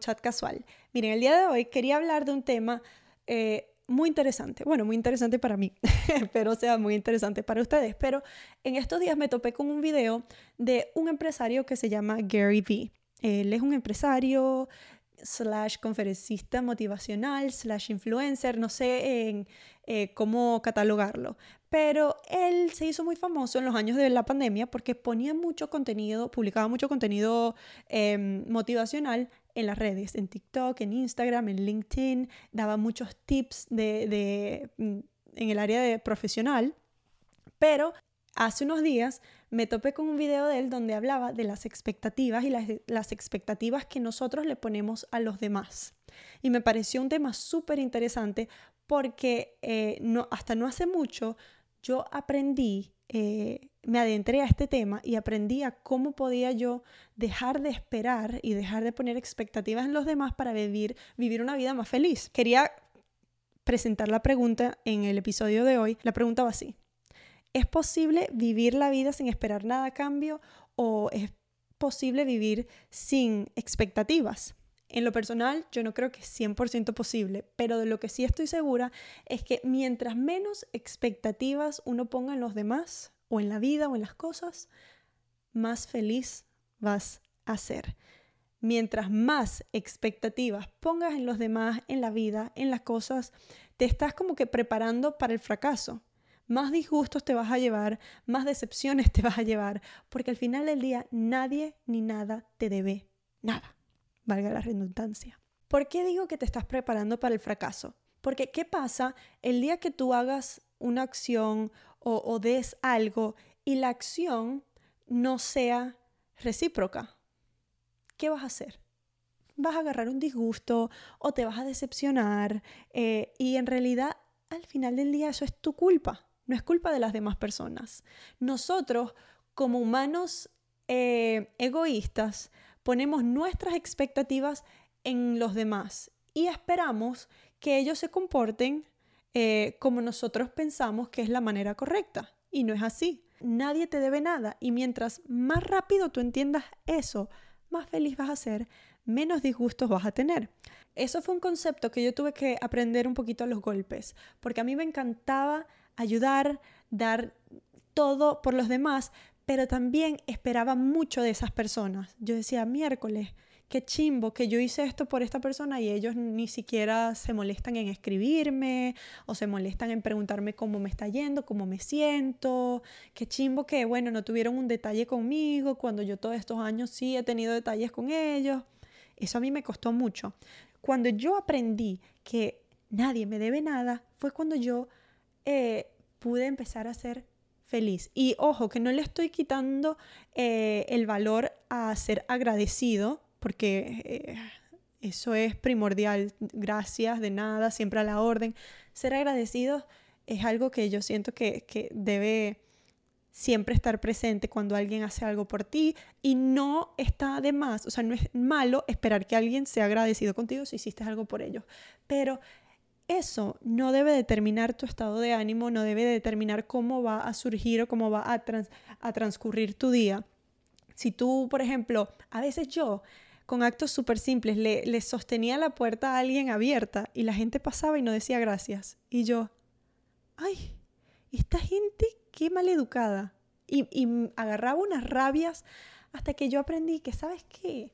Chat Casual. Miren, el día de hoy quería hablar de un tema eh, muy interesante. Bueno, muy interesante para mí, pero sea muy interesante para ustedes. Pero en estos días me topé con un video de un empresario que se llama Gary Vee. Él es un empresario slash conferencista motivacional, slash influencer, no sé en, eh, cómo catalogarlo. Pero él se hizo muy famoso en los años de la pandemia porque ponía mucho contenido, publicaba mucho contenido em, motivacional en las redes, en TikTok, en Instagram, en LinkedIn, daba muchos tips de, de mm, en el área de profesional. Pero hace unos días me topé con un video de él donde hablaba de las expectativas y las, expectativas que nosotros le ponemos a los demás. Y me pareció un tema súper interesante porque eh, hasta no hace mucho yo aprendí, eh, me adentré a este tema y aprendí a cómo podía yo dejar de esperar y dejar de poner expectativas en los demás para vivir, vivir una vida más feliz. Quería presentar la pregunta en el episodio de hoy. La pregunta va así. ¿Es posible vivir la vida sin esperar nada a cambio o es posible vivir sin expectativas? En lo personal, yo no creo que es 100% posible, pero de lo que sí estoy segura es que mientras menos expectativas uno ponga en los demás, o en la vida, o en las cosas, más feliz vas a ser. Mientras más expectativas pongas en los demás, en la vida, en las cosas, te estás como que preparando para el fracaso más disgustos te vas a llevar, más decepciones te vas a llevar, porque al final del día nadie ni nada te debe nada, valga la redundancia. ¿Por qué digo que te estás preparando para el fracaso? Porque ¿qué pasa el día que tú hagas una acción o, o des algo y la acción no sea recíproca? ¿Qué vas a hacer? Vas a agarrar un disgusto o te vas a decepcionar eh, y en realidad al final del día eso es tu culpa no es culpa de las demás personas. Nosotros, como humanos eh, egoístas, ponemos nuestras expectativas en los demás y esperamos que ellos se comporten eh, como nosotros pensamos que es la manera correcta. Y no es así. Nadie te debe nada. Y mientras más rápido tú entiendas eso, más feliz vas a ser, menos disgustos vas a tener. Eso fue un concepto que yo tuve que aprender un poquito a los golpes, porque a mí me encantaba ayudar, dar todo por los demás, pero también esperaba mucho de esas personas. Yo decía, miércoles, qué chimbo que yo hice esto por esta persona y ellos ni siquiera se molestan en escribirme o se molestan en preguntarme cómo me está yendo, cómo me siento, qué chimbo que, bueno, no tuvieron un detalle conmigo cuando yo todos estos años sí he tenido detalles con ellos. Eso a mí me costó mucho. Cuando yo aprendí que nadie me debe nada, fue cuando yo eh, pude empezar a ser feliz. Y ojo, que no le estoy quitando eh, el valor a ser agradecido, porque eh, eso es primordial. Gracias, de nada, siempre a la orden. Ser agradecido es algo que yo siento que, que debe siempre estar presente cuando alguien hace algo por ti y no está de más, o sea, no es malo esperar que alguien sea agradecido contigo si hiciste algo por ellos, pero eso no debe determinar tu estado de ánimo, no debe determinar cómo va a surgir o cómo va a, transcurrir tu día. Si tú, por ejemplo, a veces yo, con actos súper simples, le, le sostenía la puerta a alguien abierta y la gente pasaba y no decía gracias. Y yo, ay, esta gente qué maleducada. Y, y agarraba unas rabias hasta que yo aprendí que, ¿sabes qué?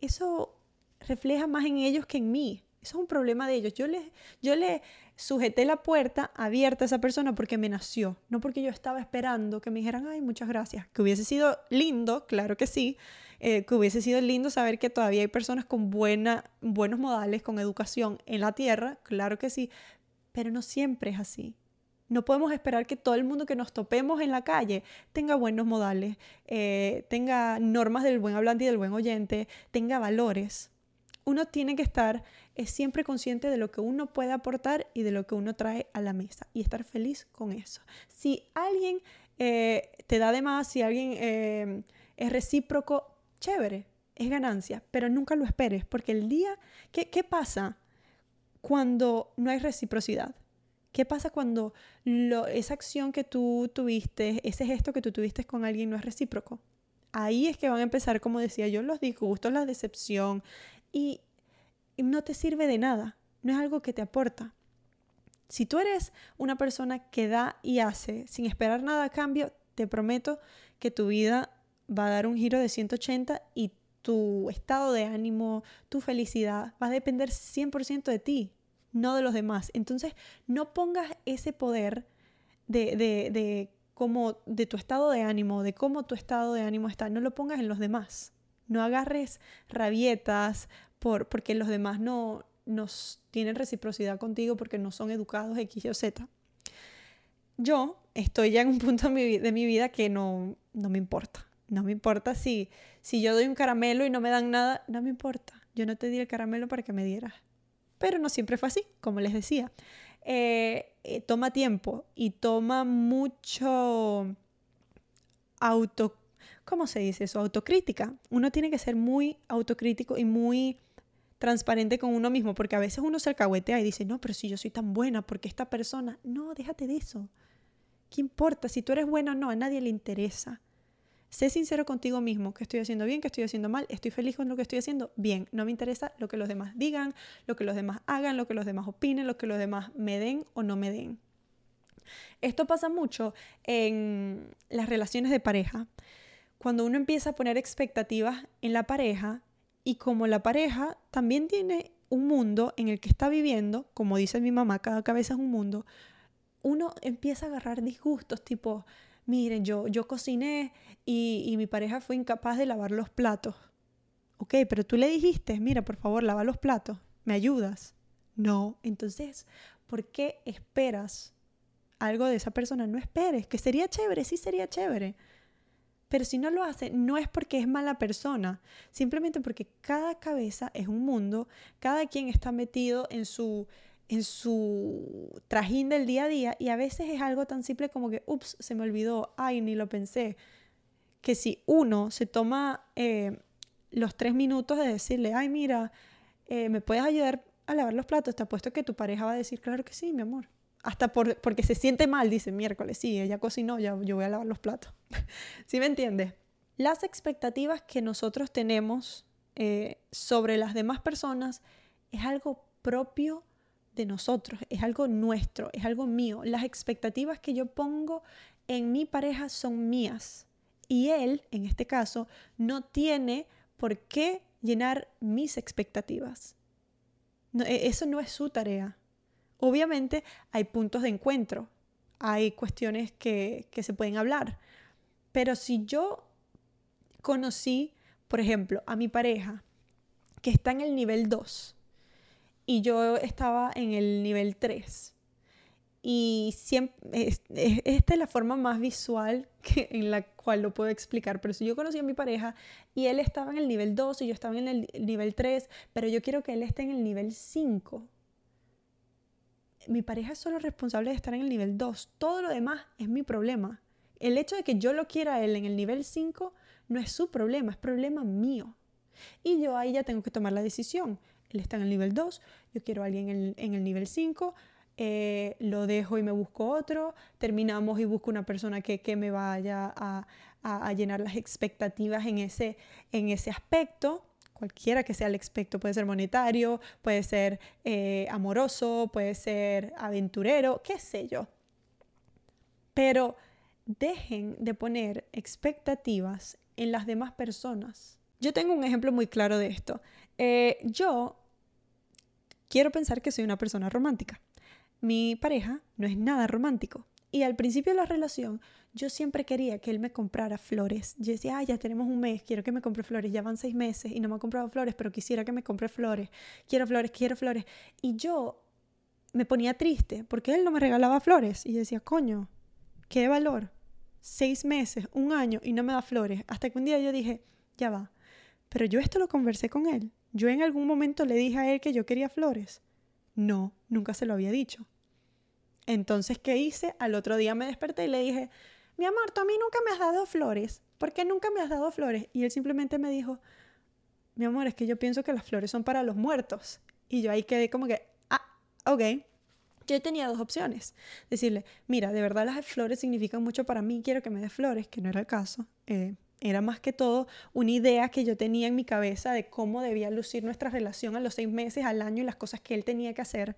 Eso refleja más en ellos que en mí. Eso es un problema de ellos. Yo le, yo le sujeté la puerta abierta a esa persona porque me nació, no porque yo estaba esperando que me dijeran, ay, muchas gracias. Que hubiese sido lindo, claro que sí, eh, que hubiese sido lindo saber que todavía hay personas con buena, buenos modales, con educación en la tierra, claro que sí, pero no siempre es así. No podemos esperar que todo el mundo que nos topemos en la calle tenga buenos modales, eh, tenga normas del buen hablante y del buen oyente, tenga valores uno tiene que estar es siempre consciente de lo que uno puede aportar y de lo que uno trae a la mesa y estar feliz con eso. Si alguien eh, te da de más, si alguien eh, es recíproco, chévere, es ganancia, pero nunca lo esperes, porque el día, ¿qué, qué pasa cuando no hay reciprocidad? ¿Qué pasa cuando lo, esa acción que tú tuviste, ese gesto que tú tuviste con alguien no es recíproco? Ahí es que van a empezar, como decía yo, los disgustos, la decepción, y no te sirve de nada, no es algo que te aporta. Si tú eres una persona que da y hace sin esperar nada a cambio, te prometo que tu vida va a dar un giro de 180 y tu estado de ánimo, tu felicidad va a depender 100% de ti, no de los demás. Entonces, no pongas ese poder de, de, de, como, de tu estado de ánimo, de cómo tu estado de ánimo está, no lo pongas en los demás. No agarres rabietas por, porque los demás no, nos tienen reciprocidad contigo porque no son educados X o Z. Yo estoy ya en un punto de mi, vida que no, no me importa. No me importa si, si yo doy un caramelo y no me dan nada, no me importa. Yo no te di el caramelo para que me dieras. Pero no siempre fue así, como les decía. Eh, eh, toma tiempo y toma mucho auto, ¿cómo se dice eso? Autocrítica. Uno tiene que ser muy autocrítico y muy transparente con uno mismo, porque a veces uno se alcahuetea y dice, no, pero si yo soy tan buena, porque esta persona, no, déjate de eso. ¿Qué importa? Si tú eres buena o no, a nadie le interesa. Sé sincero contigo mismo, que estoy haciendo bien, que estoy haciendo mal, estoy feliz con lo que estoy haciendo, bien. No me interesa lo que los demás digan, lo que los demás hagan, lo que los demás opinen, lo que los demás me den o no me den. Esto pasa mucho en las relaciones de pareja. Cuando uno empieza a poner expectativas en la pareja, y como la pareja también tiene un mundo en el que está viviendo, como dice mi mamá, cada cabeza es un mundo, uno empieza a agarrar disgustos tipo, miren, yo, yo cociné y, y mi pareja fue incapaz de lavar los platos. Ok, pero tú le dijiste, mira, por favor, lava los platos, ¿me ayudas? No, entonces, ¿por qué esperas algo de esa persona? No esperes, que sería chévere, sí sería chévere pero si no lo hace, no es porque es mala persona, simplemente porque cada cabeza es un mundo, cada quien está metido en su, en su trajín del día a día y a veces es algo tan simple como que, ups, se me olvidó, ay, ni lo pensé. Que si uno se toma eh, los tres minutos de decirle, ay, mira, eh, ¿me puedes ayudar a lavar los platos? Te apuesto que tu pareja va a decir, claro que sí, mi amor hasta por, porque se siente mal, dice miércoles, sí, ella cocinó, ya yo voy a lavar los platos. ¿Sí me entiendes? Las expectativas que nosotros tenemos eh, sobre las demás personas es algo propio de nosotros, es algo nuestro, es algo mío. Las expectativas que yo pongo en mi pareja son mías. Y él, en este caso, no tiene por qué llenar mis expectativas. E, eso no es su tarea. Obviamente hay puntos de encuentro, hay cuestiones que, se pueden hablar, pero si yo conocí, por ejemplo, a mi pareja que está en el nivel 2 y yo estaba en el nivel 3, y esta es la forma más visual que, en la cual lo puedo explicar. Pero si yo conocí a mi pareja y él estaba en el nivel 2 y yo estaba en el nivel 3, pero yo quiero que él esté en el nivel 5 mi pareja es solo responsable de estar en el nivel 2. Todo lo demás es mi problema. El hecho de que yo lo quiera a él en el nivel 5 no es su problema, es problema mío. Y yo ahí ya tengo que tomar la decisión. Él está en el nivel 2, yo quiero a alguien en el, nivel 5, eh, lo dejo y me busco otro, terminamos y busco una persona que, me vaya a, a, llenar las expectativas en ese, en ese aspecto cualquiera que sea el aspecto, puede ser monetario, puede ser eh, amoroso, puede ser aventurero, qué sé yo. Pero dejen de poner expectativas en las demás personas. Yo tengo un ejemplo muy claro de esto. Eh, yo quiero pensar que soy una persona romántica. Mi pareja no es nada romántico. Y al principio de la relación, yo siempre quería que él me comprara flores. Yo decía, ah, ya tenemos un mes, quiero que me compre flores. Ya van seis meses y no me ha comprado flores, pero quisiera que me compre flores. Quiero flores, quiero flores. Y yo me ponía triste porque él no me regalaba flores. Y yo decía, coño, qué valor. Seis meses, un año y no me da flores. Hasta que un día yo dije, ya va. Pero yo esto lo conversé con él. Yo en algún momento le dije a él que yo quería flores. No, nunca se lo había dicho. Entonces, ¿qué hice? Al otro día me desperté y le dije, mi amor, tú a mí nunca me has dado flores. ¿Por qué nunca me has dado flores? Y él simplemente me dijo, mi amor, es que yo pienso que las flores son para los muertos. Y yo ahí quedé como que, ah, ok. Yo tenía dos opciones. Decirle, mira, de verdad las flores significan mucho para mí, quiero que me des flores, que no era el caso. Eh, Era más que todo una idea que yo tenía en mi cabeza de cómo debía lucir nuestra relación a los seis meses, al año y las cosas que él tenía que hacer.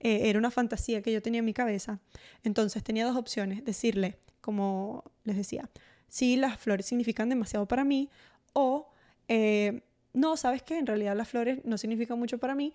Eh, era una fantasía que yo tenía en mi cabeza. Entonces tenía dos opciones. Decirle, como les decía, sí, las flores significan demasiado para mí o... Eh, no, sabes que en realidad las flores no significan mucho para mí,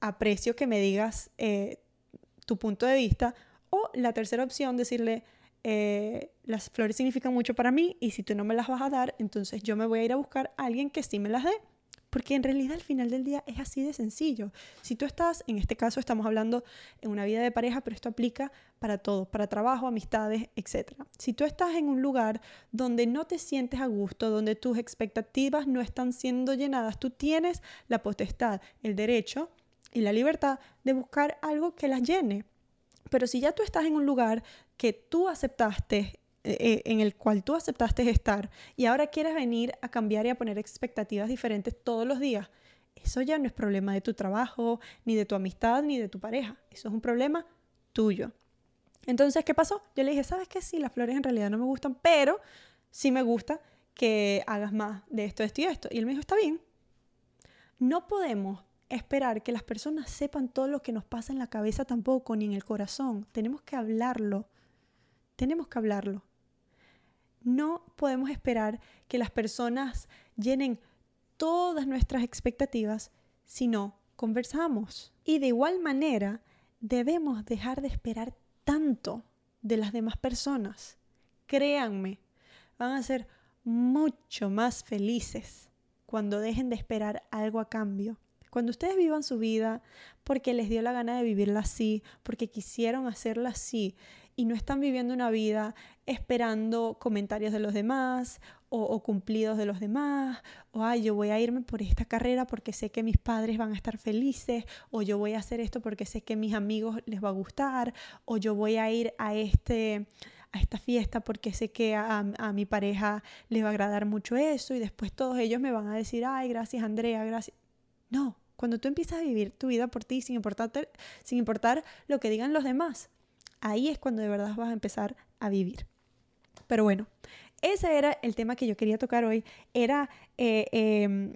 aprecio que me digas eh, tu punto de vista. O la tercera opción, decirle, eh, las flores significan mucho para mí y si tú no me las vas a dar, entonces yo me voy a ir a buscar a alguien que sí me las dé. Porque en realidad al final del día es así de sencillo. Si tú estás, en este caso estamos hablando en una vida de pareja, pero esto aplica para todo, para trabajo, amistades, etc. Si tú estás en un lugar donde no te sientes a gusto, donde tus expectativas no están siendo llenadas, tú tienes la potestad, el derecho y la libertad de buscar algo que las llene. Pero si ya tú estás en un lugar que tú aceptaste, eh, eh, en el cual tú aceptaste estar, y ahora quieres venir a cambiar y a poner expectativas diferentes todos los días, eso ya no es problema de tu trabajo, ni de tu amistad, ni de tu pareja. Eso es un problema tuyo. Entonces, ¿qué pasó? Yo le dije, ¿sabes qué? Sí, las flores en realidad no me gustan, pero sí me gusta que hagas más de esto, esto y esto. Y él me dijo, está bien. No podemos esperar que las personas sepan todo lo que nos pasa en la cabeza tampoco, ni en el corazón. Tenemos que hablarlo. Tenemos que hablarlo. No podemos esperar que las personas llenen todas nuestras expectativas si no conversamos. Y de igual manera, debemos dejar de esperar tanto de las demás personas. Créanme, van a ser mucho más felices cuando dejen de esperar algo a cambio. Cuando ustedes vivan su vida porque les dio la gana de vivirla así, porque quisieron hacerla así y no están viviendo una vida esperando comentarios de los demás o, cumplidos de los demás, o ay, yo voy a irme por esta carrera porque sé que mis padres van a estar felices, o yo voy a hacer esto porque sé que mis amigos les va a gustar, o yo voy a ir a este a esta fiesta porque sé que a, a, mi pareja les va a agradar mucho eso y después todos ellos me van a decir, ay, gracias Andrea, gracias. No, cuando tú empiezas a vivir tu vida por ti sin, sin importar lo que digan los demás, ahí es cuando de verdad vas a empezar a vivir. Pero bueno, ese era el tema que yo quería tocar hoy. Era eh, em,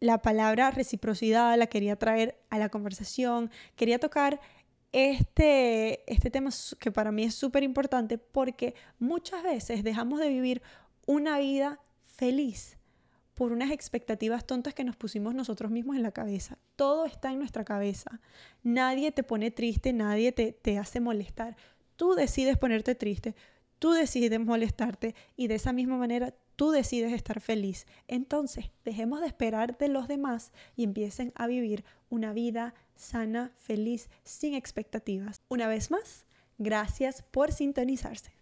la palabra reciprocidad, la quería traer a la conversación. Quería tocar este, este tema que para mí es súper importante porque muchas veces dejamos de vivir una vida feliz por unas expectativas tontas que nos pusimos nosotros mismos en la cabeza. Todo está en nuestra cabeza. Nadie te pone triste, nadie te, te hace molestar. Tú decides ponerte triste, tú decides molestarte y de esa misma manera tú decides estar feliz. Entonces, dejemos de esperar de los demás y empiecen a vivir una vida sana, feliz, sin expectativas. Una vez más, gracias por sintonizarse.